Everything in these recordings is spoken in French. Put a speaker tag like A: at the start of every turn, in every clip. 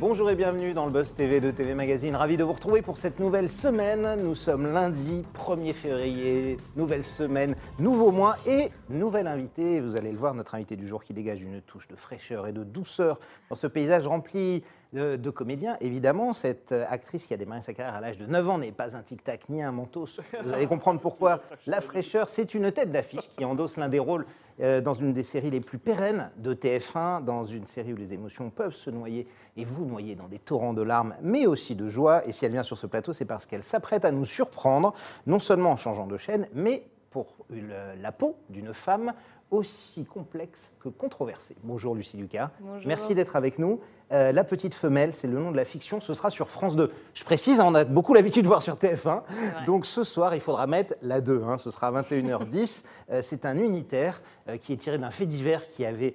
A: Bonjour et bienvenue dans le Buzz TV de TV Magazine. Ravi de vous retrouver pour cette nouvelle semaine. Nous sommes lundi 1er février, nouvelle semaine, nouveau mois et nouvelle invitée. Vous allez le voir, notre invité du jour qui dégage une touche de fraîcheur et de douceur dans ce paysage rempli de, de comédiens. Évidemment, cette actrice qui a démarré sa carrière à l'âge de 9 ans n'est pas un tic-tac ni un mentos. Vous allez comprendre pourquoi. La fraîcheur, c'est une tête d'affiche qui endosse l'un des rôles euh, dans une des séries les plus pérennes de TF1, dans une série où les émotions peuvent se noyer et vous noyer dans des torrents de larmes, mais aussi de joie. Et si elle vient sur ce plateau, c'est parce qu'elle s'apprête à nous surprendre, non seulement en changeant de chaîne, mais pour une- la peau d'une femme aussi complexe que controversée. Bonjour Lucie Lucas.
B: Bonjour.
A: Merci d'être avec nous. Euh, la petite femelle, c'est le nom de la fiction, ce sera sur France 2. Je précise, hein, on a beaucoup l'habitude de voir sur TF1.
B: vrai.
A: Donc ce soir, il faudra mettre la 2. hein, ce sera à 21h10. Euh, c'est un unitaire euh, qui est tiré d'un fait divers qui avait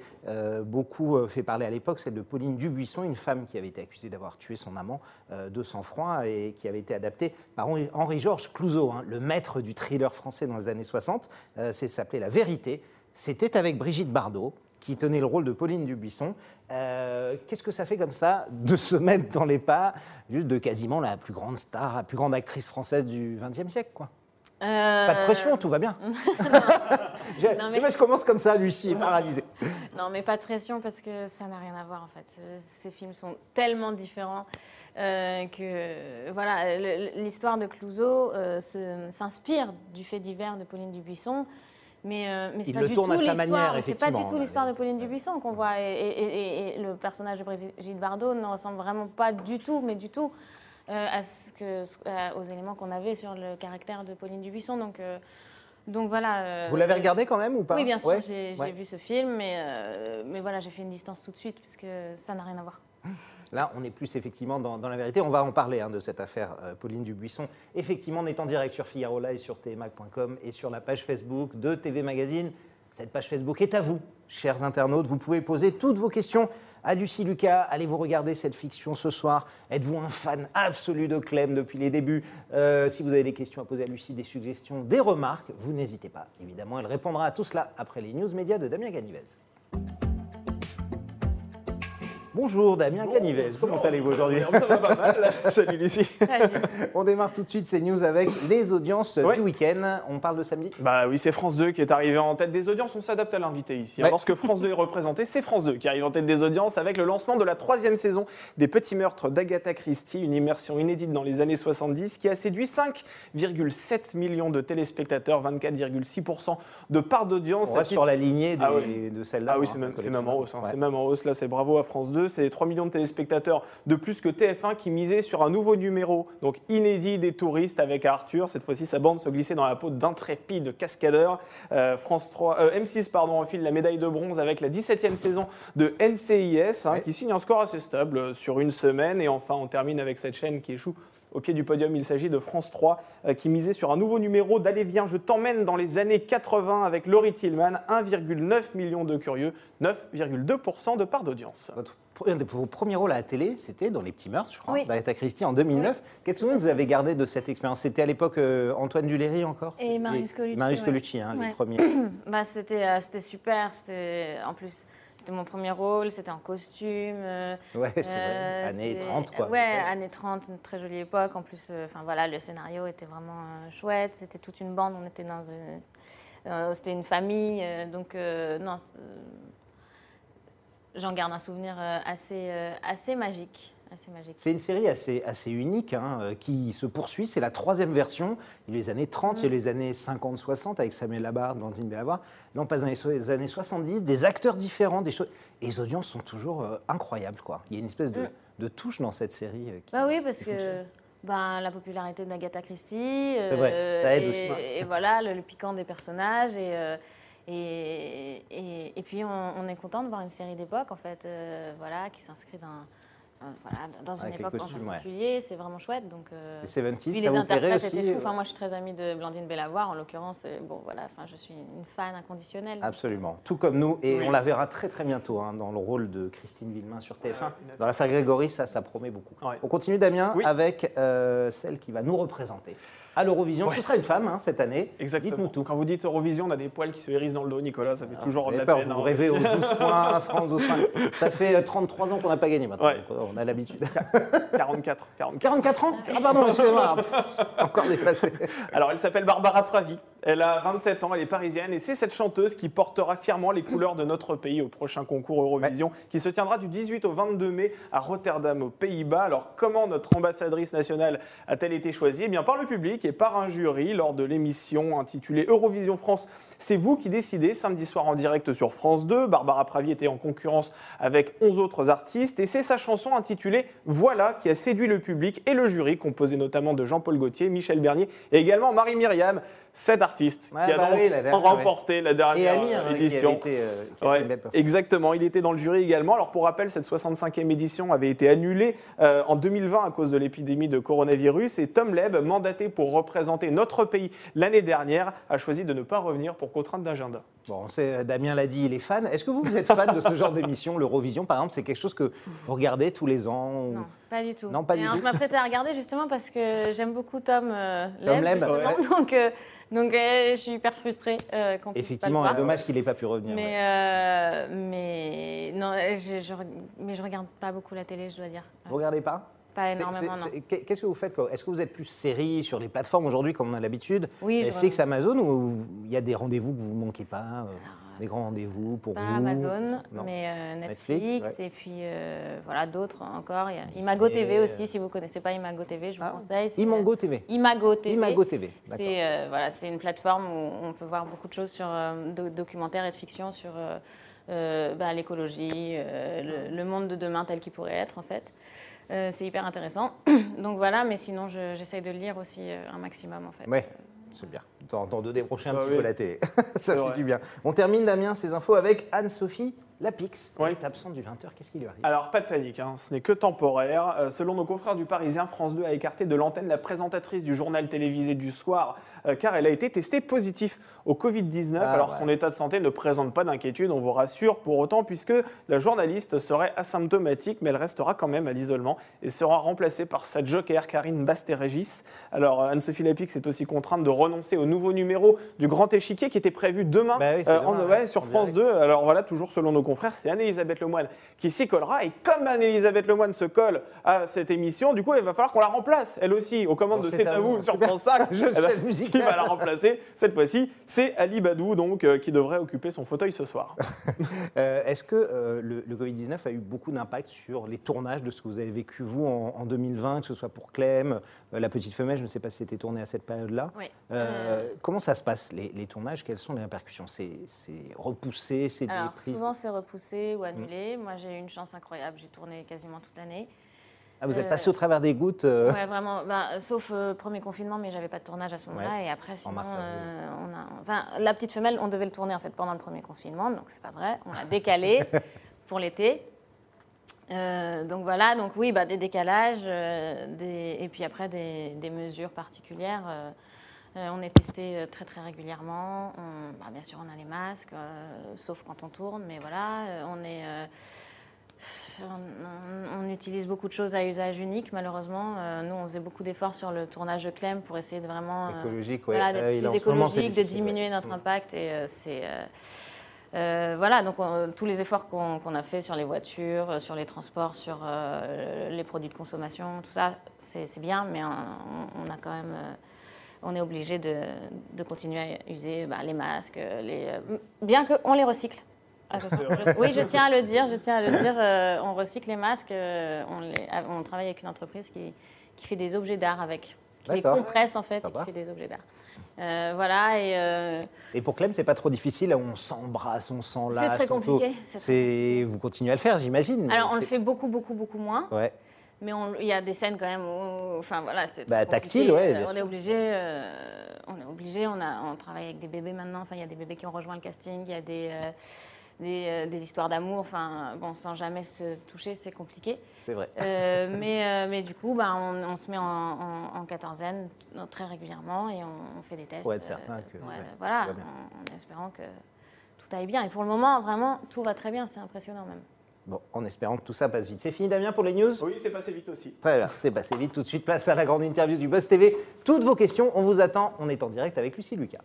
A: beaucoup fait parler à l'époque, celle de Pauline Dubuisson, une femme qui avait été accusée d'avoir tué son amant de sang-froid et qui avait été adaptée par Henri- Henri-Georges Clouzot, hein, le maître du thriller français dans les années 60. Euh, c'est s'appelait La Vérité. C'était avec Brigitte Bardot qui tenait le rôle de Pauline Dubuisson. Euh, Qu'est-ce que ça fait comme ça de se mettre dans les pas juste de quasiment la plus grande star, la plus grande actrice française du XXe siècle quoi? Pas de pression, tout va bien. je,
B: Non, mais-
A: je commence comme ça, Lucie est paralysée.
B: Non, mais pas de pression parce que ça n'a rien à voir en fait. Euh, Ces films sont tellement différents euh, que voilà, l'histoire de Clouseau euh, se- s'inspire du fait divers de Pauline Dubuisson. Mais, euh, mais c'est
A: Il
B: pas
A: le
B: du
A: tourne
B: tout
A: à sa
B: l'histoire- C'est pas du tout l'histoire de Pauline Dubuisson qu'on voit. Et, et- et- et le personnage de Brigitte Bardot ne ressemble vraiment pas du tout, mais du tout, euh, à ce que, à- aux éléments qu'on avait sur le caractère de Pauline Dubuisson. Donc, euh, donc voilà. euh,
A: Vous l'avez regardé quand même ou pas?
B: Oui, bien sûr,
A: Ouais
B: j'ai
A: Ouais.
B: vu ce film, mais, mais voilà, j'ai fait une distance tout de suite, puisque ça n'a rien à voir.
A: Là, on est plus effectivement dans, la vérité. On va en parler hein, de cette affaire euh, Pauline Dubuisson. Effectivement, on est en direct sur Figaro Live, sur tmac.com et sur la page Facebook de TV Magazine. Cette page Facebook est à vous, chers internautes. Vous pouvez poser toutes vos questions à Lucie Lucas. Allez-vous regarder cette fiction ce soir Êtes-vous un fan absolu de Clem depuis les débuts? Euh, Si vous avez des questions à poser à Lucie, des suggestions, des remarques, vous n'hésitez pas. Évidemment, elle répondra à tout cela après les news médias de Damien Ganivez. Bonjour Damien Canivez, comment allez-vous aujourd'hui
C: Ça va pas mal. Salut Lucie.
A: On démarre tout de suite ces news avec les audiences
C: Ouais.
A: du week-end. On parle de samedi
C: Bah oui, c'est France 2 qui est arrivé en tête des audiences. On s'adapte à l'invité ici.
A: Ouais.
C: Lorsque France 2 est représenté, c'est France 2 qui arrive en tête des audiences avec le lancement de la troisième saison des Petits Meurtres d'Agatha Christie, une immersion inédite dans les années 70 qui a séduit 5,7 millions de téléspectateurs, 24,6% de part d'audience.
A: On
C: Ça
A: reste
C: titre-
A: sur la lignée des-
C: Ah ouais.
A: de celle-là.
C: Ah oui,
A: hein,
C: c'est même, en hausse. hein,
A: Ouais.
C: C'est même en hausse. Là, c'est bravo à France 2. C'est 3 millions de téléspectateurs de plus que TF1 qui misait sur un nouveau numéro, donc inédit des touristes avec Arthur. Cette fois-ci, sa bande se glissait dans la peau d'intrépides cascadeurs. Euh, France 3, euh, M6 pardon, enfile la médaille de bronze avec la 17e saison de NCIS, hein,
A: Ouais.
C: qui signe un score assez stable euh, sur une semaine. Et enfin, on termine avec cette chaîne qui échoue. Au pied du podium, il s'agit de France 3 euh, qui misait sur un nouveau numéro d'Allez viens, je t'emmène dans les années 80 avec Laurie Tillman, 1,9 million de curieux, 9,2% de part d'audience.
A: Un de vos premiers rôles à la télé, c'était dans Les Petits Meurtres, je crois,
B: Oui.
A: d'Agatha Christie en 2009. Quel souvenir vous avez gardé de cette expérience? C'était à l'époque euh, Antoine Duléry encore?
B: Et Marius Colucci,
A: Marius
B: ouais.
A: Colucci, hein, les
B: Ouais.
A: premiers.
B: Bah, c'était, euh, c'était super. C'était, en plus, c'était mon premier rôle, c'était en costume. euh,
A: Ouais, c'est
B: euh,
A: vrai. Années
B: c'est-
A: 30, quoi.
B: Ouais, années 30, une très jolie époque. En plus, enfin voilà, le scénario était vraiment chouette. C'était toute une bande. On était dans une, c'était une famille. donc non, j'en garde un souvenir euh, assez, euh, assez magique.
A: C'est une série assez, assez unique hein, euh, qui se poursuit. C'est la troisième version. Il y a les années 30, il y a les années 50-60 avec Samuel Labarde, Blandine Bellavoir. Non, pas dans les, années 70, des acteurs différents, des choses. Et les audiences sont toujours euh, incroyables. Quoi. Il y a une espèce de,
B: Mm.
A: de touche dans cette série. euh, qui-
B: Bah oui, parce que ben, la popularité d'Agatha Christie.
A: C'est vrai, ça aide
B: et,
A: aussi.
B: Et voilà, le, le piquant des personnages. Et, euh, et, et, et puis, on, on est content de voir une série d'époque, en fait, euh, voilà, qui s'inscrit dans, euh, voilà, dans une époque
A: costumes,
B: en
A: ouais.
B: particulier. C'est vraiment chouette. Donc, euh,
A: Les 70s,
B: puis
A: ça
B: les
A: vous
B: interprètes
A: aussi
B: étaient fous.
A: euh,
B: Enfin, moi, je suis très amie de Blandine Bellavoir, en l'occurrence. Bon, voilà, enfin, je suis une fan inconditionnelle.
A: Absolument, tout comme nous, et
C: Oui.
A: on la verra très très bientôt hein, dans le rôle de Christine Villemain sur TF1.
C: Ouais,
A: Dans l'affaire Grégory, ça, ça promet beaucoup.
C: Ouais.
A: On continue, Damien,
C: Oui.
A: avec euh, celle qui va nous représenter. À l'Eurovision. Ce sera une femme hein, cette année.
C: Exactement.
A: Dites-nous tout.
C: Quand vous dites Eurovision, on a des poils qui se hérissent dans le dos, Nicolas, ça fait toujours
A: Vous
C: de la
A: peur,
C: peine.
A: vous
C: hein.
A: rêvez aux 12 points, France 12 points. Ça fait euh, 33 ans qu'on n'a pas gagné maintenant.
C: Ouais.
A: donc, euh, On a l'habitude.
C: 44, 44.
A: 44 ans Ah pardon, excusez-moi. Encore dépassé.
C: Alors, elle s'appelle Barbara Pravi. Elle a 27 ans, elle est parisienne et c'est cette chanteuse qui portera fièrement les couleurs de notre pays au prochain concours Eurovision qui se tiendra du 18 au 22 mai à Rotterdam, aux Pays-Bas. Alors, comment notre ambassadrice nationale a-t-elle été choisie? Eh bien, par le public et par un jury lors de l'émission intitulée Eurovision France. C'est vous qui décidez, samedi soir en direct sur France 2. Barbara Pravi était en concurrence avec 11 autres artistes et c'est sa chanson intitulée Voilà qui a séduit le public et le jury, composé notamment de Jean-Paul Gaultier, Michel Bernier et également Marie-Myriam, cette artiste
A: Ouais,
C: qui a
A: bah
C: donc
A: oui, la dernière,
C: remporté la
A: Et
C: dernière
A: Amir, hein, qui avait
C: édition.
A: été, euh, qui
C: Ouais, exactement. Il était dans le jury également. Alors pour rappel, cette 65e édition avait été annulée euh, en 2020 à cause de l'épidémie de coronavirus et Tom Leb, mandaté pour représenter notre pays l'année dernière, a choisi de ne pas revenir pour contrainte d'agenda.
A: Bon, c'est- Damien l'a dit, il est fan. Est-ce que vous, vous êtes fan de ce genre d'émission, l'Eurovision par exemple? C'est quelque chose que vous regardez tous les ans ou-
B: Non, pas du tout.
A: Non, pas
B: Et
A: du
B: alors,
A: tout.
B: Je m'apprêtais à regarder justement parce que j'aime beaucoup Tom euh,
A: Tom
B: Leb,
A: Leb,
B: justement. donc, euh, donc euh, je suis hyper frustrée euh, qu'on
A: Effectivement,
B: pas le
A: dommage qu'il n'ait pas pu revenir.
B: Mais,
A: ouais.
B: euh, mais non, je, je, mais je regarde pas beaucoup la télé, je dois dire.
A: Vous regardez pas?
B: Pas énormément,
A: Qu'est-ce que vous faites Est-ce que vous êtes plus série sur les plateformes aujourd'hui comme on a l'habitude?
B: Oui,
A: Netflix, Amazon ou il y a des rendez-vous que vous ne manquez pas euh, Des grands rendez-vous pour
B: pas
A: vous
B: Amazon,
A: Non.
B: mais euh,
A: Netflix,
B: Netflix,
A: ouais.
B: et puis euh, voilà d'autres encore. Il y a Imago TV aussi, si vous connaissez pas Imago TV, je vous
A: Ah,
B: conseille.
A: Imango TV.
B: Imago TV.
A: Imago TV.
B: C'est euh, voilà, c'est une plateforme où on peut voir beaucoup de choses sur do- documentaires et de fiction sur bah, l'écologie, le, le monde de demain tel qu'il pourrait être en fait. Euh, c'est hyper intéressant. Donc voilà, mais sinon je- j'essaye de lire aussi euh, un maximum en fait.
A: Ouais, c'est bien. T'en décrocher un
C: Ah
A: petit
C: oui.
A: peu la télé. Ça fait
C: vrai.
A: du bien. On termine, Damien, ces infos avec Anne-Sophie Lapix. Elle
C: Oui.
A: est absente du 20h. Qu'est-ce qui lui arrive?
C: Alors, pas de panique, hein, ce n'est que temporaire. Euh, selon nos confrères du Parisien, France 2 a écarté de l'antenne la présentatrice du journal télévisé du soir, euh, car elle a été testée positive au Covid-19.
A: Ah,
C: alors,
A: ouais.
C: son état de santé ne présente pas d'inquiétude, on vous rassure, pour autant, puisque la journaliste serait asymptomatique, mais elle restera quand même à l'isolement et sera remplacée par sa joker, Karine Basté-Régis. Alors, euh, Anne-Sophie Lapix est aussi contrainte de renoncer au nouveau numéro du Grand Échiquier qui était prévu demain,
A: Bah oui,
C: en- ouais,
A: ouais,
C: sur France
A: direct.
C: 2. Alors voilà, toujours selon nos confrères, c'est Anne-Elisabeth Lemoine qui s'y collera. Et comme Anne-Elisabeth Lemoine se colle à cette émission, du coup, il va falloir qu'on la remplace, elle aussi, aux commandes
A: Bon,
C: de
A: c'est à
C: vous sur. France 5.
A: Je
C: Eh ben, qui va la remplacer cette fois-ci C'est Ali Badou, donc, euh, qui devrait occuper son fauteuil ce soir.
A: Euh, Est-ce que euh, le, le Covid-19 a eu beaucoup d'impact sur les tournages de ce que vous avez vécu, vous, en, en 2020, que ce soit pour Clem, euh, La Petite Femelle, je ne sais pas si c'était tourné à cette période-là.
B: Oui.
A: Euh, Comment ça se passe, les, les tournages? Quelles sont les répercussions? C'est repoussé C'est
B: souvent c'est repoussé ou
A: Mm.
B: annulé. Moi j'ai eu une chance incroyable, j'ai tourné quasiment toute l'année.
A: Ah, vous êtes
B: euh,
A: passé au travers des gouttes euh,
B: Ouais, vraiment. bah, sauf euh, premier confinement, mais j'avais pas de tournage à ce moment-là. Et après, sinon,
A: mars,
B: euh, on a, enfin, la petite femelle, on devait le tourner en fait pendant le premier confinement, donc c'est pas vrai. On l'a décalé pour l'été. Donc voilà, donc oui, bah, des décalages, des- et puis après des, des mesures particulières. Euh, on est testé euh, très très régulièrement. On- bah, bien sûr, on a les masques, euh, sauf quand on tourne, mais voilà, on est. on, on utilise beaucoup de choses à usage unique, malheureusement. Euh, nous, on faisait beaucoup d'efforts sur le tournage de Clem pour essayer de vraiment euh,
A: écologiques ouais.
B: voilà,
A: Euh,
B: plus
A: c'est
B: écologique, de diminuer notre
A: Mm.
B: impact. Et c'est. voilà, donc on- tous les efforts qu'on a fait sur les voitures, sur les transports, sur les produits de consommation, tout ça, c'est c'est bien, mais on, on a quand même. On est obligé de, de continuer à user bah, les masques, les, euh, bien qu'on les recycle. Je- oui, je tiens à le dire, je tiens à le dire. euh, on recycle les masques, euh, on, les- on travaille avec une entreprise qui, qui fait des objets d'art avec, qui les compresse en fait et qui fait des objets d'art. Euh, voilà, et euh,
A: Et pour Clem, c'est pas trop difficile. On s'embrasse, on s'enlace.
B: C'est très compliqué, c'est
A: vous continuez à le faire, j'imagine.
B: alors on le fait beaucoup, beaucoup, beaucoup moins.
A: Ouais.
B: Mais il y a des scènes quand même où, enfin voilà, c'est
A: Bah, tactile, ouais,
B: Euh,
A: bien
B: on
A: sûr.
B: est obligé, euh, on est obligé, on a, on travaille avec des bébés maintenant. Enfin, il y a des bébés qui ont rejoint le casting, il y a des, euh, des, euh, des histoires d'amour. Enfin, bon, sans jamais se toucher, c'est compliqué.
A: C'est vrai.
B: Euh, mais, euh, mais du coup, bah, on, on se met en, en, en quatorzaine très régulièrement et on, on fait des tests.
A: Pour être certain que,
B: ouais,
A: ouais,
B: voilà, en, en espérant que tout aille bien. Et pour le moment, vraiment, tout va très bien. C'est impressionnant même.
A: Bon, en espérant que tout ça passe vite. C'est fini Damien pour les news?
C: Oui, c'est passé vite aussi.
A: Très bien, c'est passé vite. Tout de suite, place à la grande interview du Buzz TV. Toutes vos questions, on vous attend. On est en direct avec Lucie Lucas.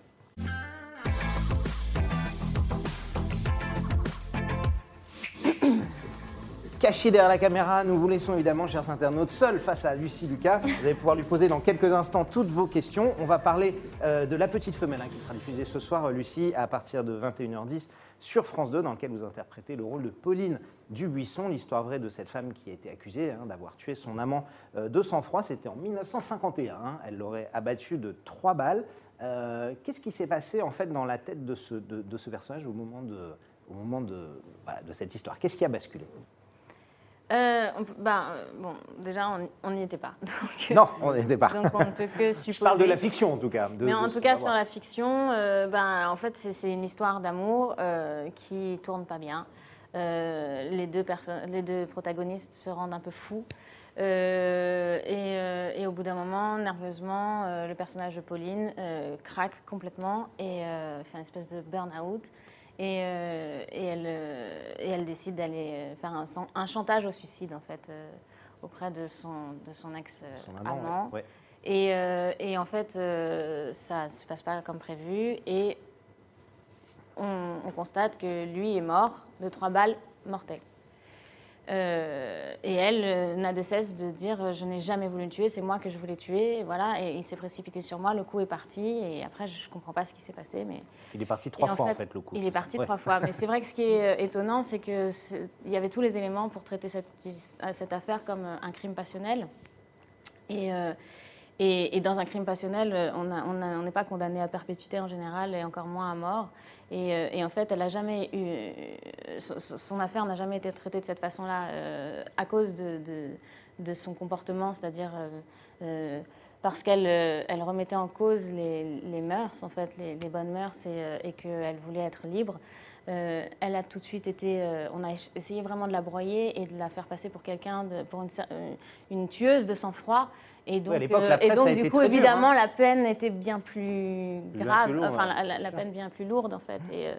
A: Caché derrière la caméra, nous vous laissons évidemment, chers internautes, seuls face à Lucie Lucas. Vous allez pouvoir lui poser dans quelques instants toutes vos questions. On va parler euh, de La Petite Femelle, hein, qui sera diffusée ce soir, euh, Lucie, à partir de 21h10 sur France 2, dans lequel vous interprétez le rôle de Pauline Dubuisson, l'histoire vraie de cette femme qui a été accusée hein, d'avoir tué son amant euh, de sang-froid. C'était en 1951. hein. Elle l'aurait abattu de trois balles. Qu'est-ce qui s'est passé en fait dans la tête de ce, personnage au moment de cette histoire? Qu'est-ce qui a basculé?
B: Euh, on peut- bah, euh, bon, déjà, on- n'y était pas. Donc,
A: Non, on n'était pas.
B: donc on ne peut que supposer.
A: Je parle de la fiction en tout cas. de-
B: Mais en tout cas, sur la fiction, euh, ben, en fait, c'est une histoire d'amour euh, qui tourne pas bien. Euh, les, deux les deux protagonistes se rendent un peu fous. Et, et au bout d'un moment, nerveusement, le personnage de Pauline craque complètement et fait une espèce de burn-out. Et, euh, et, elle, euh, et elle décide d'aller euh, faire un, chantage au suicide, en fait, euh, auprès de son, de son ex-amant.
A: ouais.
B: Et, euh, et en fait, ça ne se passe pas comme prévu. Et on, on constate que lui est mort de trois balles mortelles. Euh, et elle euh, n'a de cesse de dire euh, Je n'ai jamais voulu le tuer, c'est moi que je voulais tuer. Et voilà, et il s'est précipité sur moi, le coup est parti. Et après, je ne comprends pas ce qui s'est passé. Mais
A: Il est parti trois
B: et
A: fois en
B: fait,
A: fait le coup.
B: il est parti
A: Ouais.
B: trois fois. Mais c'est vrai que ce qui est étonnant, c'est que il y avait tous les éléments pour traiter cette, affaire comme un crime passionnel. Et, et, et dans un crime passionnel, on n'est pas condamné à perpétuité en général, et encore moins à mort. Et, euh, et en fait, elle a jamais eu, euh, son, affaire n'a jamais été traitée de cette façon-là euh, à cause de, son comportement, c'est-à-dire parce qu'elle elle remettait en cause les, mœurs, en fait, les, bonnes mœurs, et, qu'elle voulait être libre. Elle a tout de suite été. on a essayé vraiment de la broyer et de la faire passer pour quelqu'un, pour une tueuse de sang-froid. Et donc,
A: à
B: euh, et donc du coup, évidemment,
A: hein.
B: la peine était bien plus grave, enfin,
A: ouais,
B: la, peine bien plus lourde, en fait. Et euh,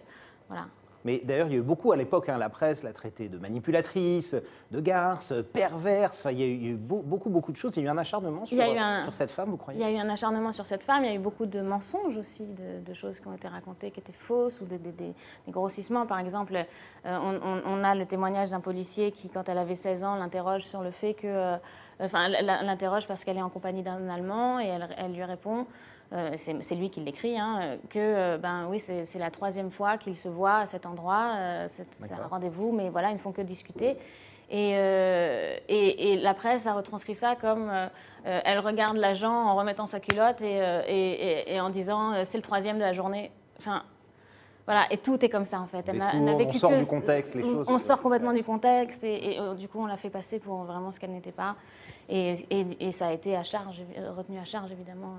B: voilà.
A: Mais d'ailleurs, il y a eu beaucoup à l'époque, hein, la presse l'a traité de manipulatrice, de garce, perverse. Enfin, il y a eu, il y a eu beau- beaucoup, beaucoup de choses. Il y a eu un acharnement sur,
B: Il un-
A: cette femme, vous
B: Il
A: croyez
B: y a eu un acharnement sur cette femme, il y a eu beaucoup de mensonges aussi, de, de choses qui ont été racontées qui étaient fausses ou des, des- des- des grossissements. Par exemple, euh, on, on- on a le témoignage d'un policier qui, quand elle avait 16 ans, l'interroge sur le fait que. euh, Enfin, l'interroge parce qu'elle est en compagnie d'un Allemand et elle, elle lui répond. euh, c'est lui qui l'écrit, hein, que euh, ben oui, c'est la troisième fois qu'ils se voient à cet endroit, euh, c'est un rendez-vous, mais voilà, ils ne font que discuter. Et, et, et la presse a retranscrit ça comme elle regarde l'agent en remettant sa culotte et, et- en disant c'est le troisième de la journée. Enfin, voilà, et tout est comme ça en fait.
A: Tours, on
B: vécu
A: sort
B: que-
A: du contexte, les choses.
B: On sort complètement du contexte et, et, euh, du coup on l'a fait passer pour vraiment ce qu'elle n'était pas. Et, ça a été à charge, euh, retenu à charge évidemment.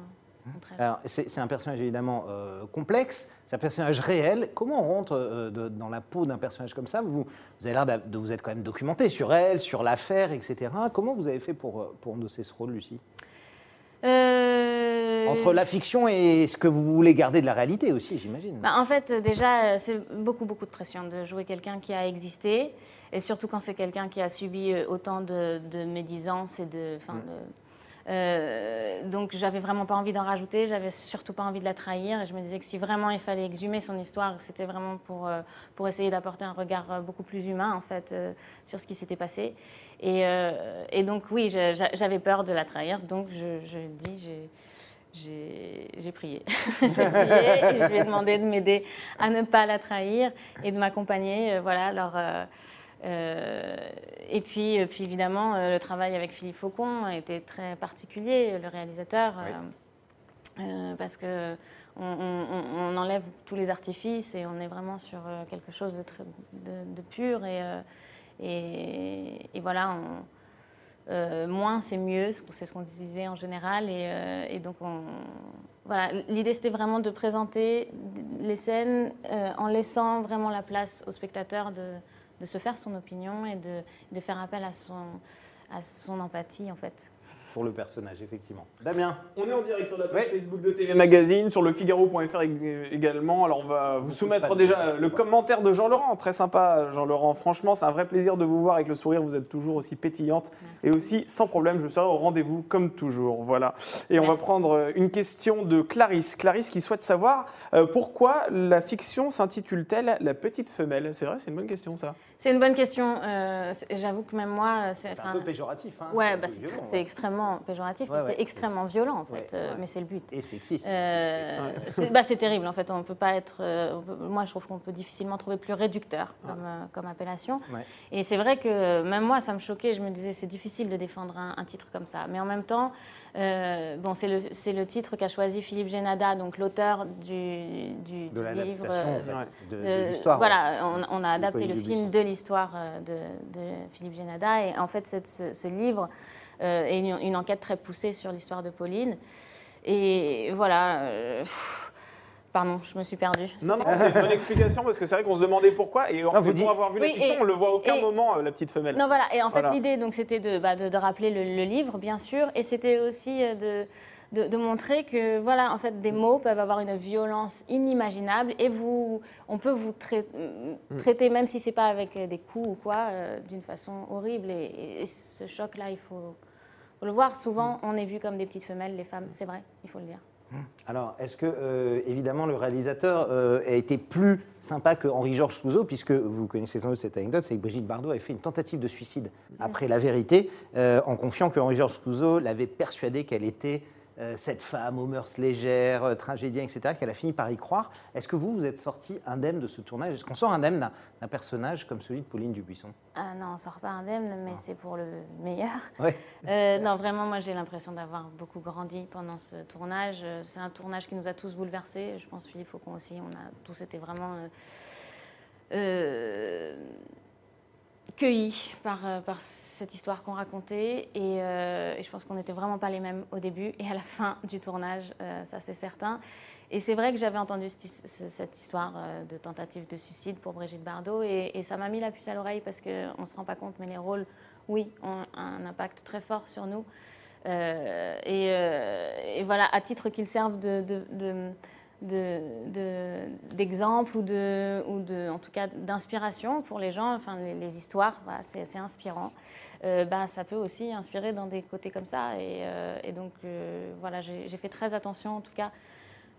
A: Alors, c'est un personnage évidemment euh, complexe, c'est un personnage réel. Comment on rentre euh, de- dans la peau d'un personnage comme ça? Vous, vous avez l'air de vous être quand même documenté sur elle, sur l'affaire, etc. Comment vous avez fait pour, pour endosser ce rôle, Lucie?
B: Euh,
A: Entre la fiction et ce que vous voulez garder de la réalité aussi, j'imagine.
B: Bah, en fait, déjà, euh, c'est beaucoup, beaucoup de pression de jouer quelqu'un qui a existé, et surtout quand c'est quelqu'un qui a subi euh, autant de, de médisance et de. enfin, de- euh, donc, j'avais vraiment pas envie d'en rajouter, j'avais surtout pas envie de la trahir, et je me disais que si vraiment il fallait exhumer son histoire, c'était vraiment pour, euh, pour essayer d'apporter un regard beaucoup plus humain, en fait, euh, sur ce qui s'était passé. Et, et donc, oui, j'avais peur de la trahir, donc je, dis, j'ai j'ai prié. j'ai prié et je lui ai demandé de m'aider à ne pas la trahir et de m'accompagner. euh, voilà, alors, euh, euh, et puis, puis évidemment, le travail avec Philippe Faucon a été très particulier, le réalisateur,
A: Oui.
B: euh, parce que on, on- on- on enlève tous les artifices et on est vraiment sur quelque chose de, très, de, de pur. Et, et, et voilà, on, euh, moins c'est mieux, c'est ce qu'on disait en général. Et, euh, donc, on- voilà, l'idée c'était vraiment de présenter les scènes euh, en laissant vraiment la place au spectateur de, se faire son opinion et de, de faire appel à son, à son empathie en fait.
A: Pour le personnage, effectivement. Damien
C: On est en direct sur la page
A: Ouais.
C: Facebook de TV Magazine, sur le Figaro.fr ég- également. Alors on va vous soumettre déjà le commentaire de Jean-Laurent. Très sympa, Jean-Laurent. Franchement, c'est un vrai plaisir de vous voir avec le sourire. Vous êtes toujours aussi pétillante et aussi sans problème. Je serai au rendez-vous comme toujours. Voilà. Et on va prendre euh, une question de Clarisse. Clarisse qui souhaite savoir euh, pourquoi la fiction s'intitule-t-elle La petite femelle C'est vrai, c'est une bonne question ça.
B: C'est une bonne question. euh, c'est- J'avoue que même moi, c'est
A: C'est un peu péjoratif. Hein,
B: ouais,
A: un
B: bah,
A: peu
B: extrêmement péjoratif,
A: Ouais,
B: mais
A: ouais.
B: c'est extrêmement violent en fait.
A: Ouais,
B: euh. Mais c'est le but.
A: Et sexiste.
B: Euh, c'est bah, c'est terrible en fait. On peut pas être. euh, peut- moi, je trouve qu'on peut difficilement trouver plus réducteur comme, euh, comme appellation. Et c'est vrai que même moi, ça me choquait. Je me disais, c'est difficile de défendre un, un titre comme ça. Mais en même temps, bon, c'est le, titre qu'a choisi Philippe Génada, donc l'auteur du, du,
A: de
B: du livre.
A: en fait, de, de l'histoire.
B: Voilà, on, on a adapté le film de l'histoire de, de Philippe Génada. Et en fait, ce livre euh, est une, une enquête très poussée sur l'histoire de Pauline. Et voilà. euh, pff, pardon, je me suis perdue.
C: Non, non, c'est une bonne explication parce que c'est vrai qu'on se demandait pourquoi. Et, en
A: Non, vous
C: fait,
A: dites-
C: pour avoir vu la
B: Oui,
C: fiction,
B: et-
C: on le voit à aucun
B: et-
C: moment, euh, la petite femelle.
B: Non, voilà. Et en fait,
C: Voilà.
B: l'idée, donc, c'était de, bah, de, de rappeler le, le livre, bien sûr, et c'était aussi de, de, de montrer que, voilà, en fait, des mots peuvent avoir une violence inimaginable, et vous, on peut vous trai-
C: Mm.
B: traiter, même si c'est pas avec des coups ou quoi, euh, d'une façon horrible. Et, et ce choc-là, il faut, faut le voir. Souvent, on est vu comme des petites femelles, les femmes. C'est vrai, il faut le dire.
A: Alors, est-ce que, euh, évidemment, le réalisateur euh, a été plus sympa que Henri-Georges Clouzot, puisque vous connaissez sans doute cette anecdote, c'est que Brigitte Bardot avait fait une tentative de suicide après La Vérité, euh, en confiant que Henri-Georges Clouzot l'avait persuadée qu'elle était cette femme aux mœurs légères, euh, tragédienne, etc., qu'elle a fini par y croire. Est-ce que vous, vous êtes sorti indemne de ce tournage? Est-ce qu'on sort indemne d'un personnage comme celui de Pauline Dubuisson?
B: Ah non, on sort pas indemne, mais c'est pour le meilleur.
A: Ouais.
B: Euh, non, vraiment, moi j'ai l'impression d'avoir beaucoup grandi pendant ce tournage. Euh, C'est un tournage qui nous a tous bouleversés. Je pense Philippe Faucon aussi. On a tous été vraiment euh, euh, cueillis par, euh, par cette histoire qu'on racontait. Et, euh, et je pense qu'on n'était vraiment pas les mêmes au début et à la fin du tournage, euh, ça c'est certain. Et c'est vrai que j'avais entendu cette his- ce- cette histoire de tentative de suicide pour Brigitte Bardot et, ça m'a mis la puce à l'oreille parce qu'on ne se rend pas compte, mais les rôles, oui, ont un impact très fort sur nous. Et, voilà, à titre qu'ils servent de- de- de- d'exemple ou, de, ou de, en tout cas d'inspiration pour les gens, enfin les, histoires, voilà, c'est, inspirant. Euh, bah, ça peut aussi inspirer dans des côtés comme ça. Et, euh, donc euh, voilà, j'ai, fait très attention en tout cas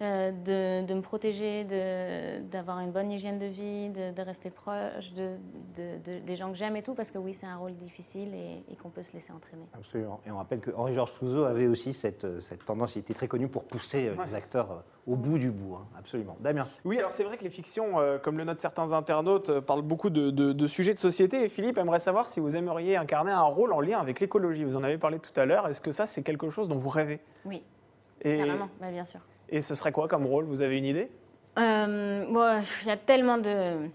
B: de, de me protéger, de- d'avoir une bonne hygiène de vie, de, de rester proche de, de- de- des gens que j'aime et tout, parce que oui, c'est un rôle difficile et, et qu'on peut se laisser entraîner.
A: Absolument. Et on rappelle que Henri-Georges Clouzot avait aussi cette, euh, cette tendance, il était très connu pour pousser euh, les acteurs euh, au bout du bout. hein. Absolument. Damien
C: Oui, alors c'est vrai que les fictions, euh, comme le notent certains internautes, euh, parlent beaucoup de, de- de sujets de société. Et Philippe aimerait savoir si vous aimeriez incarner un rôle en lien avec l'écologie. Vous en avez parlé tout à l'heure. Est-ce que ça, c'est quelque chose dont vous rêvez?
B: Oui,
C: et,
B: carrément, bah, bien sûr.
C: Et ce serait quoi comme rôle? Vous avez une idée?
B: Euh, bon, Il y a tellement de,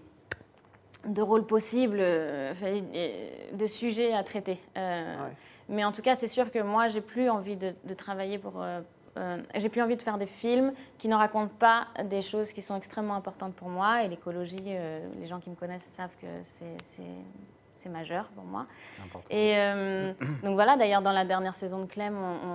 B: de rôles possibles, euh, de sujets à traiter. Euh,
C: Ouais.
B: Mais en tout cas, c'est sûr que moi, j'ai plus envie de, de travailler pour. euh, j'ai plus envie de faire des films qui ne racontent pas des choses qui sont extrêmement importantes pour moi. Et l'écologie, les gens qui me connaissent savent que c'est- c'est majeur pour moi.
A: C'est important.
B: Et euh, donc voilà, d'ailleurs, dans la dernière saison de Clem, on,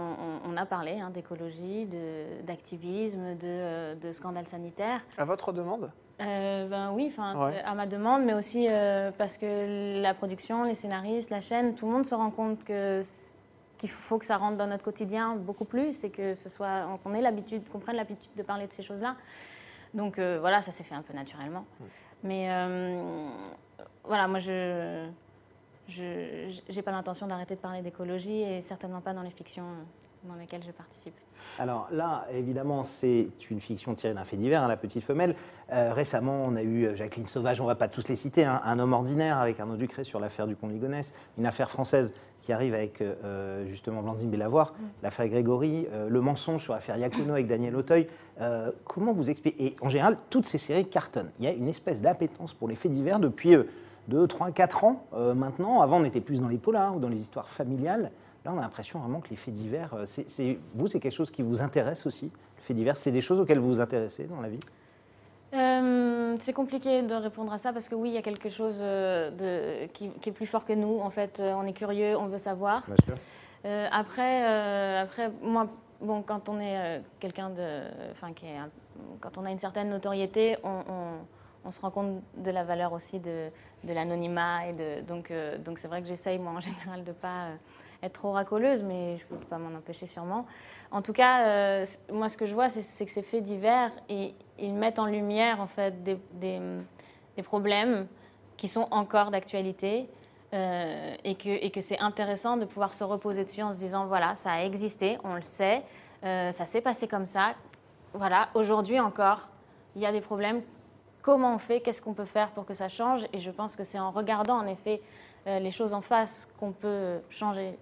B: on- on a parlé hein, d'écologie, de- d'activisme, de, euh, de scandales sanitaires.
C: À votre demande?
B: Euh, ben oui,
C: Ouais.
B: à ma demande, mais aussi euh, parce que la production, les scénaristes, la chaîne, tout le monde se rend compte que qu'il faut que ça rentre dans notre quotidien beaucoup plus et que ce soit qu'on ait l'habitude, qu'on prenne l'habitude de parler de ces choses-là. Donc euh, voilà, ça s'est fait un peu naturellement. Mais euh, voilà, moi je j'ai pas l'intention d'arrêter de parler d'écologie et certainement pas dans les fictions dans lesquelles je participe.
A: Alors là, évidemment, c'est une fiction tirée d'un fait divers, hein, La Petite Femelle. Euh, récemment, on a eu euh, Jacqueline Sauvage, on ne va pas tous les citer, hein, Un homme ordinaire avec Arnaud Ducré sur l'affaire du pont Ligonnès, une affaire française qui arrive avec euh, justement Blandine Bellavoir, l'affaire Grégory, euh, Le mensonge sur l'affaire Iacono avec Daniel Auteuil. Euh, comment vous expliquez Et en général, toutes ces séries cartonnent. Il y a une espèce d'appétence pour les faits divers depuis 2, 3, 4 ans euh, maintenant. Avant, on était plus dans les polars ou dans les histoires familiales. Là, on a l'impression vraiment que les faits divers, euh, vous, c'est quelque chose qui vous intéresse aussi Les faits divers, c'est des choses auxquelles vous vous intéressez dans la vie?
B: Euh, c'est compliqué de répondre à ça parce que oui, il y a quelque chose de, qui, qui est plus fort que nous. En fait, on est curieux, on veut savoir.
A: Bien sûr.
B: Euh, après, euh, après, moi, bon, quand on est quelqu'un de, enfin, qui est, un- quand on a une certaine notoriété, on, on- on se rend compte de la valeur aussi de, de l'anonymat et de, donc, euh, donc c'est vrai que j'essaye moi en général de pas euh, être trop racoleuse, mais je peux pas m'en empêcher sûrement. En tout cas, euh, moi, ce que je vois, c'est que ces faits divers, et, ils mettent en lumière en fait des, des- problèmes qui sont encore d'actualité. et que, et que c'est intéressant de pouvoir se reposer dessus en se disant voilà, ça a existé, on le sait, ça s'est passé comme ça. Voilà, aujourd'hui encore, il y a des problèmes. Comment on fait Qu'est-ce qu'on peut faire pour que ça change Et je pense que c'est en regardant en effet euh, les choses en face qu'on peut changer.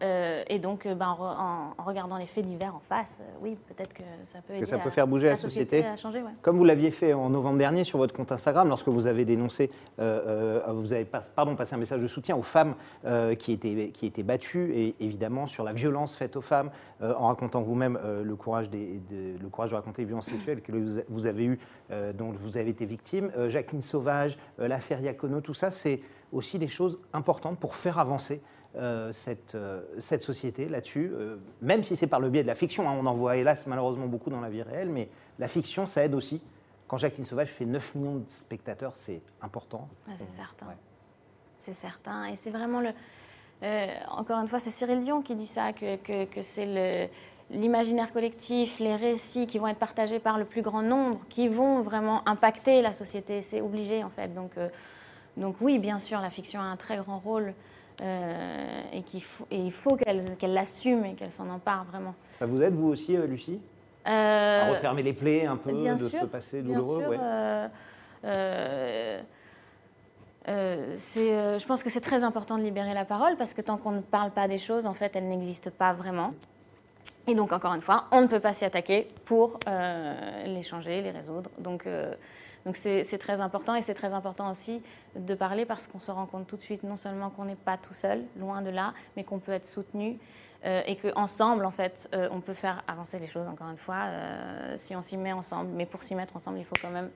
B: Euh, et donc, euh, ben, en, re- en- en regardant les faits divers en face, euh, oui, peut-être que ça peut aider
A: ça peut
B: à-
A: faire bouger la
B: société
A: société.
B: à changer. ouais.
A: Comme vous l'aviez fait en novembre dernier sur votre compte Instagram, lorsque vous avez dénoncé, euh, vous avez pas- pardon, passé un message de soutien aux femmes qui, étaient, qui étaient battues, et évidemment sur la violence faite aux femmes, en racontant vous-même le, courage des- de- le courage de raconter les violences sexuelles que vous avez eues, dont vous avez été victime. Jacqueline Sauvage, l'affaire Iacono, tout ça, c'est aussi des choses importantes pour faire avancer euh, cette, euh, cette société là-dessus, euh, même si c'est par le biais de la fiction. hein, on en voit hélas malheureusement beaucoup dans la vie réelle, mais la fiction, ça aide aussi. Quand Jacqueline Sauvage fait 9 millions de spectateurs, c'est important.
B: Ah, c'est certain.
A: Ouais.
B: C'est certain. Et c'est vraiment le. encore une fois, c'est Cyril Dion qui dit ça, que, que, que c'est le. L'imaginaire collectif, les récits qui vont être partagés par le plus grand nombre, qui vont vraiment impacter la société. C'est obligé, en fait. Donc, euh, donc oui, bien sûr, la fiction a un très grand rôle euh, et, qu'il faut, il faut qu'elle l'assume et qu'elle s'en empare vraiment.
A: Ça vous aide, vous aussi, euh, Lucie?
B: Euh,
A: À refermer les plaies un peu
B: bien
A: de
B: sûr,
A: ce passé
B: Bien
A: douloureux
B: sûr,
A: ouais.
B: euh, je pense que c'est très important de libérer la parole parce que tant qu'on ne parle pas des choses, en fait, elles n'existent pas vraiment. Et donc, encore une fois, on ne peut pas s'y attaquer pour les changer, les résoudre. Donc, donc c'est, très important et c'est très important aussi de parler parce qu'on se rend compte tout de suite non seulement qu'on n'est pas tout seul, loin de là, mais qu'on peut être soutenu euh, et qu'ensemble, en fait, euh, on peut faire avancer les choses, encore une fois, euh, si on s'y met ensemble. Mais pour s'y mettre ensemble, il faut quand même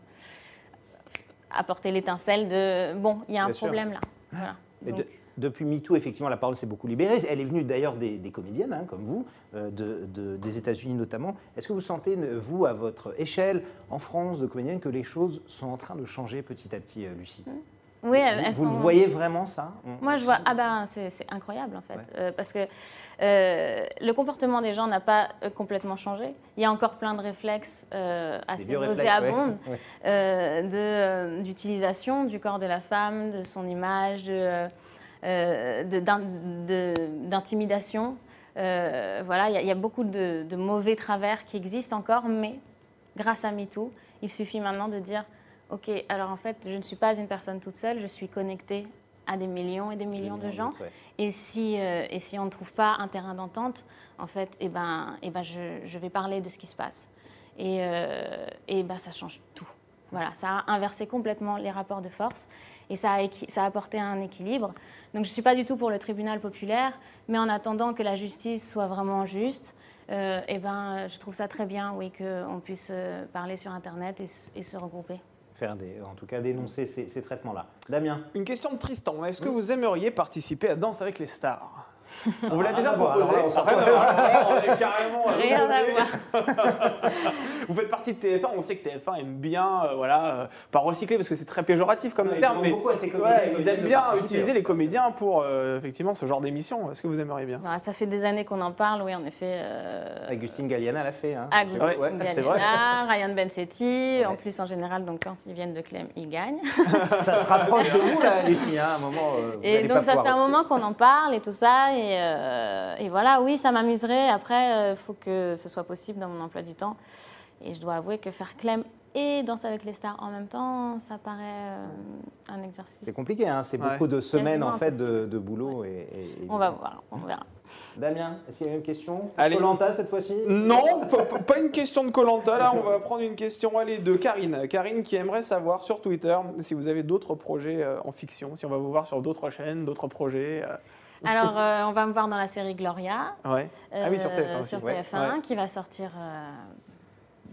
B: apporter l'étincelle de bon, il y a un
A: Bien sûr.
B: problème là. Voilà.
A: Et
B: Donc,
A: de- depuis MeToo, effectivement, la parole s'est beaucoup libérée. Elle est venue d'ailleurs des, des comédiennes, hein, comme vous, euh, de- de- des États-Unis notamment. Est-ce que vous sentez, vous, à votre échelle, en France, de comédienne, que les choses sont en train de changer petit à petit, euh, Lucie?
B: Oui, elles,
A: Vous, vous
B: sont-
A: le voyez vraiment, ça? On-
B: Moi, je vois. Ah ben, c'est incroyable en fait,
A: Ouais.
B: Euh, parce que euh, le comportement des gens n'a pas complètement changé. Il y a encore plein de réflexes euh, assez nauséabonds
A: ouais.
B: D'utilisation du corps de la femme, de son image, de, euh, d'intimidation. Euh, voilà, il y, a- il y a beaucoup de, de mauvais travers qui existent encore, mais grâce à MeToo, il suffit maintenant de dire, OK, alors en fait, je ne suis pas une personne toute seule, je suis connectée à des millions et des millions de gens.
A: ouais.
B: Et si, euh, et si on ne trouve pas un terrain d'entente, en fait, eh ben, eh ben je, je vais parler de ce qui se passe. Et, euh, et ben, ça change tout. Voilà, ça a inversé complètement les rapports de force et ça a, équi- ça a apporté un équilibre. Donc je ne suis pas du tout pour le tribunal populaire, mais en attendant que la justice soit vraiment juste, euh, eh ben, je trouve ça très bien, oui, qu'on puisse euh, parler sur Internet et, se regrouper.
A: Faire des, en tout cas, dénoncer ces, ces traitements-là. Damien
C: Une question de Tristan. Est-ce que vous aimeriez participer à Danse avec les stars? On vous l'a
A: Rien
C: déjà proposé.
A: on
C: est carrément
B: Rien à voir.
C: Vous faites partie de TF1. On sait que TF1 aime bien, euh, voilà, euh, pas recycler parce que c'est très péjoratif comme
A: Ouais,
C: terme, mais
A: beaucoup
C: ouais, ils aiment bien utiliser les comédiens pour euh, effectivement ce genre d'émission. Est-ce que vous aimeriez bien?
B: Voilà, ça fait des années qu'on en parle, oui, en effet. euh,
A: Augustine Galliana l'a fait. Hein.
B: Agustin
C: Ouais,
B: Galliana. Ryan Bensetti. En plus, en général, donc, quand ils viennent de Clem, ils gagnent.
A: Ça se rapproche de vous, là, Lucie, hein, à un moment. euh, vous
B: Et donc,
A: pas
B: ça fait un moment qu'on en parle et tout ça. Et, euh, et voilà, oui, ça m'amuserait. Après, il faut que ce soit possible dans mon emploi du temps. Et je dois avouer que faire Clem et Danse avec les stars en même temps, ça paraît euh, un exercice.
A: C'est compliqué, hein, c'est
C: Ouais.
A: beaucoup de semaines en fait de, de boulot. Et, et-
B: On va voir, on verra.
A: Damien, est-ce qu'il y a une question
C: Allez.
A: Colanta cette fois-ci
C: Non, pas une question de Colanta. Là, on va prendre une question allez, de Karine. Karine qui aimerait savoir sur Twitter si vous avez d'autres projets euh, en fiction, si on va vous voir sur d'autres chaînes, d'autres projets. euh,
B: Alors, euh, on va me voir dans la série Gloria.
C: Ouais. Ah oui, sur
B: euh,
C: TF1 aussi.
B: sur
A: ouais.
B: TF1,
C: Ouais.
B: qui va sortir euh,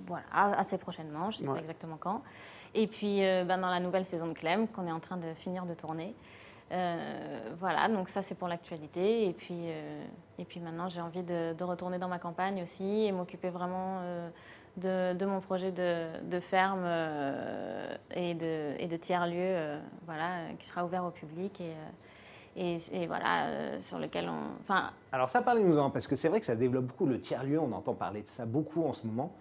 B: voilà, assez prochainement, je ne sais
C: Ouais.
B: pas exactement quand. Et puis euh, ben, dans la nouvelle saison de Clem, qu'on est en train de finir de tourner. voilà, donc ça c'est pour l'actualité. Et puis, et puis maintenant j'ai envie de, de, retourner dans ma campagne aussi et m'occuper vraiment de, mon projet de, ferme euh, et, de, et de tiers-lieu euh, voilà, qui sera ouvert au public. Et, euh, et, voilà, sur lequel on. Enfin...
A: Alors, ça, parlez-nous-en, parce que c'est vrai que ça développe beaucoup le tiers-lieu, on entend parler de ça beaucoup en ce moment.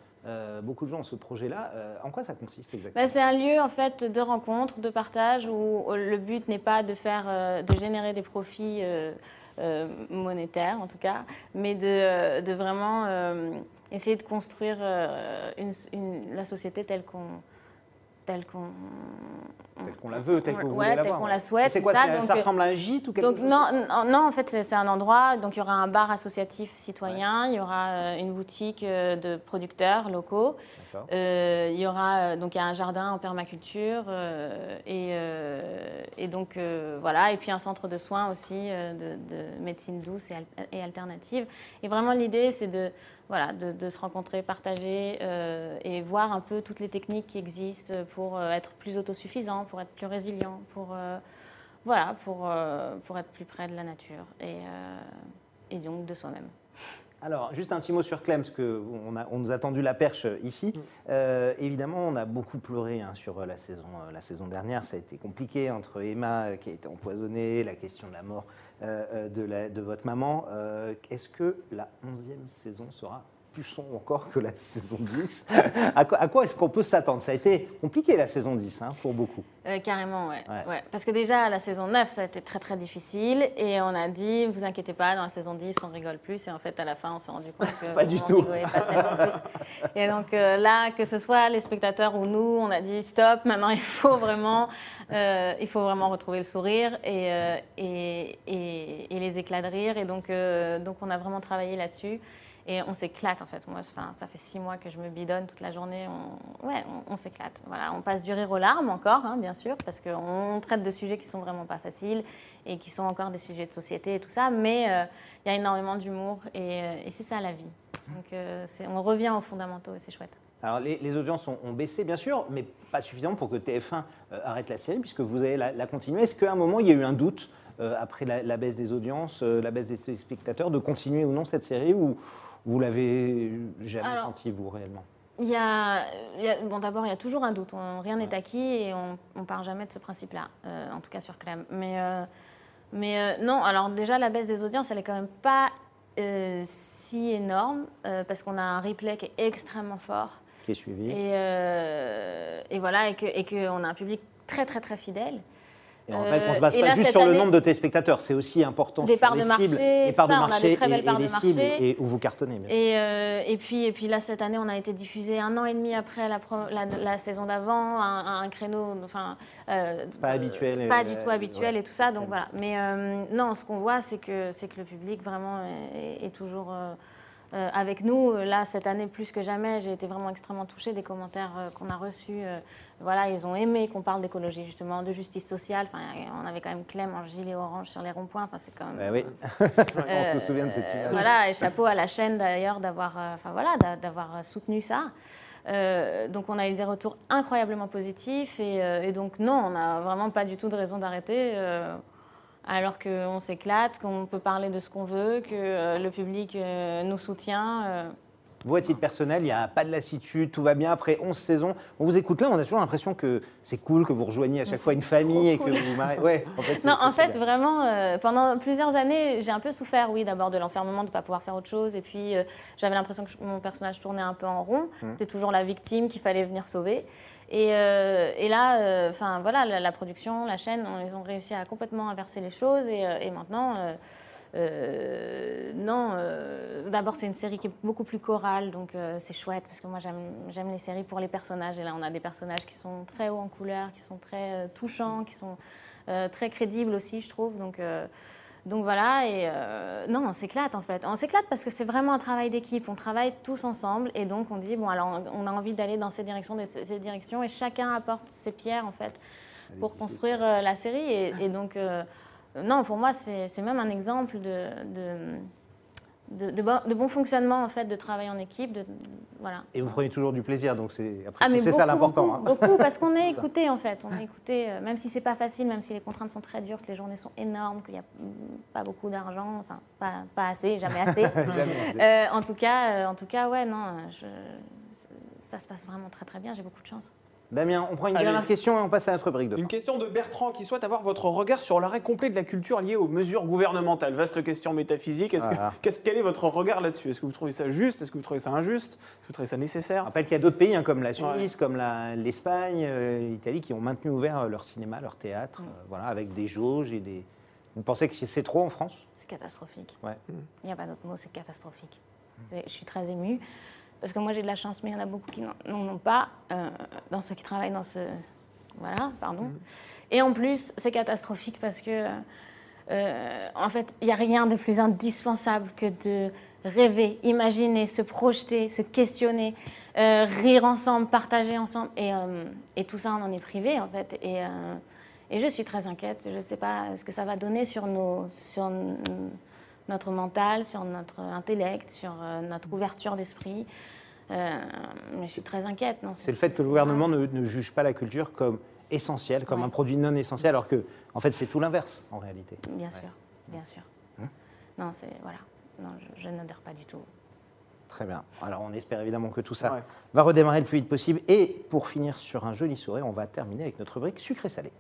A: Beaucoup de gens ont ce projet-là. en quoi ça consiste exactement
B: bah, C'est un lieu en fait de rencontre, de partage, où le but n'est pas de faire, de générer des profits monétaires en tout cas, mais de, de vraiment essayer de construire euh, la société telle qu'on
A: telle qu'on la veut, telle qu'on
B: ouais, la souhaite.
A: C'est quoi ça, ça, ressemble à un gîte ou quelque
B: donc,
A: chose
B: non, non, en fait, c'est un endroit. Donc, il y aura un bar associatif citoyen, il y aura euh, une boutique euh, de producteurs locaux, euh, il y aura donc il y a un jardin en permaculture et, et, donc voilà, et puis un centre de soins aussi de, de médecine douce et, et alternative. Et vraiment, l'idée, c'est de voilà, de, se rencontrer, partager euh, et voir un peu toutes les techniques qui existent pour euh, être plus autosuffisant, pour être plus résilient, pour, euh, voilà, pour, être plus près de la nature et, et donc de soi-même.
A: Alors, juste un petit mot sur Clem, parce qu'on on nous a tendu la perche ici. Mm. évidemment, on a beaucoup pleuré hein, sur la saison, la saison dernière. Ça a été compliqué entre Emma qui a été empoisonnée, la question de la mort euh, euh, de, votre maman. Euh, est-ce que la 11e saison sera sombre encore que la saison 10 À quoi, est-ce qu'on peut s'attendre? Ça a été compliqué la saison 10 hein, pour beaucoup.
B: carrément, ouais. ouais. Parce que déjà, la saison 9, ça a été très très difficile. Et on a dit, vous inquiétez pas, dans la saison 10, on rigole plus. Et en fait, à la fin, on s'est rendu compte que.
A: pas du tout.
B: Pas plus. Et donc là, que ce soit les spectateurs ou nous, on a dit, stop, maintenant il faut vraiment euh, il faut vraiment retrouver le sourire et, euh, et, et, les éclats de rire. Et donc, euh, donc on a vraiment travaillé là-dessus. Et on s'éclate en fait. Moi, enfin, ça fait six mois que je me bidonne toute la journée. On, ouais, on, s'éclate. Voilà, on passe du rire aux larmes encore, hein, bien sûr, parce qu'on traite de sujets qui sont vraiment pas faciles et qui sont encore des sujets de société et tout ça. Mais il y a énormément d'humour et, c'est ça la vie. Donc on revient aux fondamentaux et c'est chouette.
A: Alors les, audiences ont, baissé, bien sûr, mais pas suffisamment pour que TF1 euh, arrête la série, puisque vous allez la, continuer. Est-ce qu'à un moment, il y a eu un doute, euh, après la, baisse des audiences, euh, la baisse des spectateurs, de continuer ou non cette série, vous l'avez jamais senti, vous, réellement
B: il y a, bon, d'abord, il y a toujours un doute. rien n'est acquis et on ne part jamais de ce principe-là, en tout cas sur Clem. Mais, mais non, alors déjà, la baisse des audiences, elle n'est quand même pas si énorme, parce qu'on a un replay qui est extrêmement fort
A: suivi.
B: Et, euh, et voilà, et qu'on et que a un public très, très, très fidèle.
A: Et en fait, on ne se base pas juste sur le nombre de téléspectateurs, c'est aussi important
B: des
A: sur
B: parts
A: les
B: de
A: cibles,
B: marché,
A: les parts de marché et, les cibles et où vous cartonnez.
B: Et, euh, et, puis, et puis là, cette année, on a été diffusé un an et demi après la, la, saison d'avant, un, un, créneau, enfin,
A: euh, pas habituel,
B: pas du tout habituel et tout ça. Donc voilà. Mais non, ce qu'on voit, c'est que c'est que le public vraiment est, toujours euh, avec nous. Euh, là, cette année, plus que jamais, j'ai été vraiment extrêmement touchée des commentaires euh, qu'on a reçus. voilà, ils ont aimé qu'on parle d'écologie, justement, de justice sociale. Enfin, on avait quand même Clem en gilet orange sur les ronds-points. Enfin, c'est quand même.
A: Ben oui, on se souvient de cette image.
B: voilà, et chapeau à la chaîne d'ailleurs d'avoir, enfin voilà, d'avoir soutenu ça. donc on a eu des retours incroyablement positifs et, et donc non, on n'a vraiment pas du tout de raison d'arrêter alors qu'on s'éclate, qu'on peut parler de ce qu'on veut, que euh, le public euh, nous soutient. Euh.
A: Vous, à titre personnel, il n'y a pas de lassitude, tout va bien. Après 11 saisons, on vous écoute là, on a toujours l'impression que c'est cool, que vous rejoignez à chaque fois une famille et que vous
B: mariez. Ouais, en fait, non, en fait, vraiment, pendant plusieurs années, j'ai un peu souffert, oui, d'abord de l'enfermement, de ne pas pouvoir faire autre chose. Et puis, j'avais l'impression que mon personnage tournait un peu en rond. Mmh. C'était toujours la victime qu'il fallait venir sauver. Euh, et, là, euh, enfin voilà, la, production, la chaîne, ils ont réussi à complètement inverser les choses. Et, euh, maintenant, non, d'abord c'est une série qui est beaucoup plus chorale, donc c'est chouette parce que moi j'aime les séries pour les personnages. Et là, on a des personnages qui sont très hauts en couleur, qui sont très touchants, qui sont très crédibles aussi, je trouve. Donc voilà, et euh, non, on s'éclate en fait. On s'éclate parce que c'est vraiment un travail d'équipe. On travaille tous ensemble et donc on dit, bon, alors on a envie d'aller dans ces directions, ces directions et chacun apporte ses pierres en fait pour construire euh, la série. Et, donc, euh, non, pour moi, c'est même un exemple de, de, de bon, de bon fonctionnement en fait, de travail en équipe, de, voilà.
A: Et vous prenez toujours du plaisir, donc c'est
B: Ah,
A: ça l'important.
B: Beaucoup,
A: hein.
B: beaucoup, parce qu'on est
A: C'est ça.
B: écouté en fait. On est écouté, euh, même si c'est pas facile, même si les contraintes sont très dures, que les journées sont énormes, qu'il n'y a pas beaucoup d'argent, enfin pas, pas assez, jamais assez.
A: Jamais.
B: Euh, en tout cas, euh, en tout cas, ouais, non, je- ça se passe vraiment très très bien. J'ai beaucoup de chance.
A: Damien, on prend une
C: Allez.
A: dernière question et on passe à notre brique de fin.
C: Une question de Bertrand qui souhaite avoir votre regard sur l'arrêt complet de la culture liée aux mesures gouvernementales. Vaste question métaphysique. Est-ce que-
A: Voilà.
C: qu'est-ce- quel est votre regard là-dessus? Est-ce que vous trouvez ça juste? Est-ce que vous trouvez ça injuste? Est-ce que vous trouvez ça
A: Je
C: nécessaire?
A: Rappelle qu'il y a d'autres pays hein, comme la Suisse,
C: Ouais.
A: comme l'Espagne, euh, l'Italie qui ont maintenu ouvert euh, leur cinéma, leur théâtre, euh, voilà, avec des jauges et des. Vous pensez que c'est trop en France?
B: C'est catastrophique.
A: Ouais.
B: Il n'y a pas d'autre mot, c'est catastrophique. C'est- Je suis très émue parce que moi j'ai de la chance, mais il y en a beaucoup qui n'en ont pas euh, dans ceux qui travaillent dans ce. Voilà, pardon. Et en plus, c'est catastrophique parce que, euh, en fait, il n'y a rien de plus indispensable que de rêver, imaginer, se projeter, se questionner, euh, rire ensemble, partager ensemble. Et, euh, et tout ça, on en est privé, en fait. Et, euh, et je suis très inquiète. Je ne sais pas ce que ça va donner sur, nos, sur notre mental, sur notre intellect, sur euh, notre ouverture d'esprit. Euh, mais je suis très inquiète.
A: C'est le fait que le gouvernement ne, ne juge pas la culture comme essentielle, comme
B: Ouais.
A: un produit non essentiel, alors que, en fait, c'est tout l'inverse en réalité.
B: Bien sûr, bien sûr.
A: Hum.
B: Non, c'est voilà. Non, je, je n'adhère pas du tout.
A: Très bien. Alors, on espère évidemment que tout ça
C: Ouais.
A: va redémarrer le plus vite possible. Et pour finir sur un joli sourire, on va terminer avec notre rubrique sucré-salé.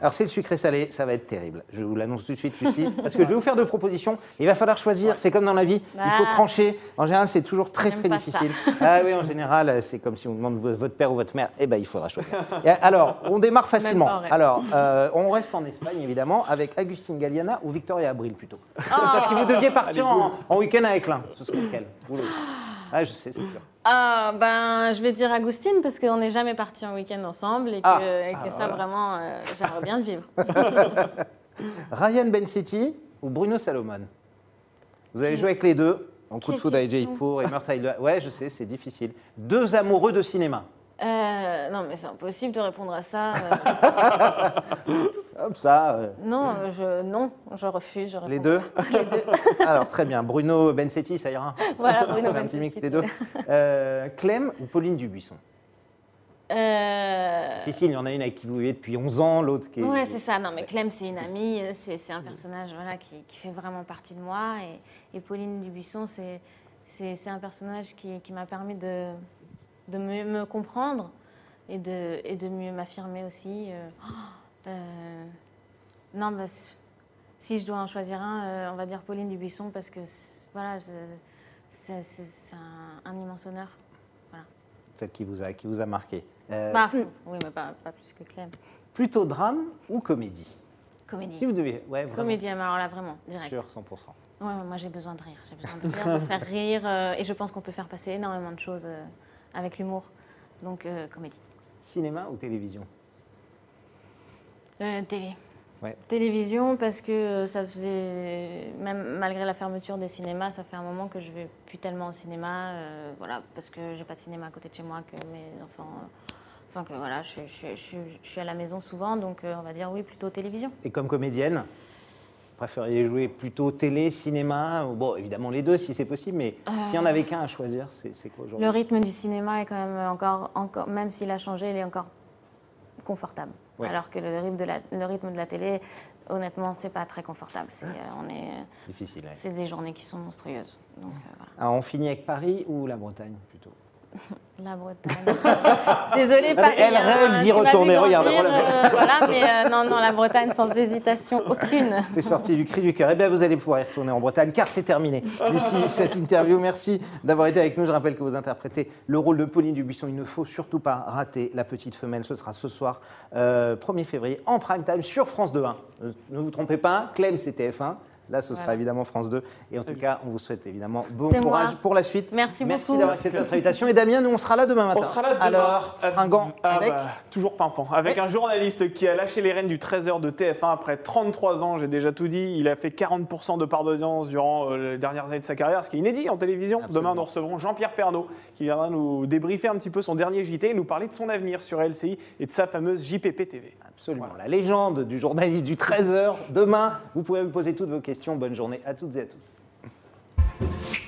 A: Alors, c'est le sucré-salé, ça va être terrible. Je vous l'annonce tout de suite, Lucie, parce que je vais vous faire deux propositions. Il va falloir choisir, c'est comme dans la vie, il faut
B: Ah.
A: trancher. En général, c'est toujours très, très difficile. Ah oui, en général, c'est comme si on demande vo- votre père ou votre mère, eh ben, il faudra choisir. Alors, on démarre facilement. Alors, euh, on reste en Espagne, évidemment, avec Agustin Galliana ou Victoria Abril, plutôt.
B: Ah.
A: Si vous deviez partir en, en week-end avec l'un, ce serait lequel? Vous Ah, je sais, c'est sûr.
B: Ah, ben, je vais dire Agustine parce qu'on n'est jamais partis en week-end ensemble et que,
A: Ah.
B: et que ça, vraiment, euh, j'aimerais bien le vivre.
A: Ryan Bensetti ou Bruno Salomon? Vous allez jouer avec les deux. En coup de foudre avec
B: question.
A: Jaipur et meurtre Ouais, je sais, c'est difficile. Deux amoureux de cinéma.
B: Euh, non, mais c'est impossible de répondre à ça. Euh.
A: Ça. euh,
B: non, je, non, je refuse. je
A: les deux.
B: Les deux.
A: Alors, très bien. Bruno Bensetti, ça ira
B: Voilà, Bruno
A: un petit mix
B: Bensetti.
A: des deux. Euh, Clem ou Pauline Dubuisson?
B: Euh,
A: Difficile, il y en a une avec qui vous vivez depuis 11 ans, l'autre qui est.
B: Ouais, c'est ça. Non, mais Clem, c'est une amie, euh, c'est un personnage voilà, qui, qui fait vraiment partie de moi. Et, et Pauline Dubuisson, c'est un personnage qui, qui m'a permis de, de mieux me comprendre et de, et de mieux m'affirmer aussi. Oh, euh, non, bah, si je dois en choisir un, euh, on va dire Pauline Dubuisson parce que c'est- voilà, c'est c'est- c'est un, un immense honneur.
A: Celle qui vous a, qui vous a marqué. Euh,
B: Bah, oui, mais pas, pas plus que Clem.
A: Plutôt drame ou comédie?
B: Comédie.
A: Si vous deviez. Ouais, vraiment.
B: Comédie, mais alors là, vraiment, direct.
A: Sur 100%.
B: Ouais, ouais, moi j'ai besoin de rire. J'ai besoin de rire, de faire rire. euh, et je pense qu'on peut faire passer énormément de choses euh, avec l'humour. Donc, euh, comédie.
A: Cinéma ou télévision?
B: Euh, télé.
A: Ouais.
B: Télévision, parce que euh, ça faisait. Même malgré la fermeture des cinémas, ça fait un moment que je vais plus tellement au cinéma. euh, voilà, parce que j'ai pas de cinéma à côté de chez moi, que mes enfants. euh, Enfin, que voilà, je, je- je- je suis à la maison souvent, donc euh, on va dire oui, plutôt télévision.
A: Et comme comédienne, préfériez jouer plutôt télé, cinéma Bon, évidemment les deux si c'est possible, mais s'il y en avait qu'un à choisir, c'est c'est quoi aujourd'hui?
B: Le rythme du cinéma est quand même encore, encore même s'il a changé, il est encore confortable.
A: Ouais.
B: Alors que le rythme de la, le rythme de la télé, honnêtement, c'est pas très confortable. C'est, euh, on est,
A: Difficile. ouais.
B: c'est des journées qui sont monstrueuses. Donc euh, voilà.
A: Alors, on finit avec Paris ou la Bretagne plutôt?
B: La Bretagne. Désolée, Paris.
A: elle
B: hein,
A: rêve d'y retourner, regarde, voilà.
B: euh, voilà, mais euh, non, non, la Bretagne sans hésitation aucune.
A: C'est sorti du cri du cœur. Eh bien, vous allez pouvoir y retourner en Bretagne car c'est terminé. Lucie, cette interview, merci d'avoir été avec nous. Je rappelle que vous interprétez le rôle de Pauline Dubuisson. Il ne faut surtout pas rater La Petite Femelle. Ce sera ce soir, euh, 1er février, en prime time sur France 2. 1. Euh, ne vous trompez pas, Clem, c'est TF1. Là, ce sera
B: Voilà.
A: évidemment France 2. Et en tout cas, on vous souhaite évidemment bon courage
B: moi.
A: pour la suite.
B: Merci
A: Merci
B: beaucoup.
A: d'avoir accepté notre invitation. Et Damien, nous, on sera là demain matin.
C: On sera là demain.
A: Alors,
C: Ah,
A: fringant
C: ah
A: avec.
C: bah, toujours pimpant. Avec un journaliste qui a lâché les rênes du 13h de TF1 après 33 ans, j'ai déjà tout dit. Il a fait 40% de part d'audience durant euh, les dernières années de sa carrière, ce qui est inédit en télévision.
A: Absolument.
C: Demain, nous recevrons Jean-Pierre Pernaud qui viendra nous débriefer un petit peu son dernier JT et nous parler de son avenir sur LCI et de sa fameuse JPP TV.
A: Absolument. La légende du journaliste du 13h. Demain, vous pouvez me poser toutes vos questions. Bonne journée à toutes et à tous.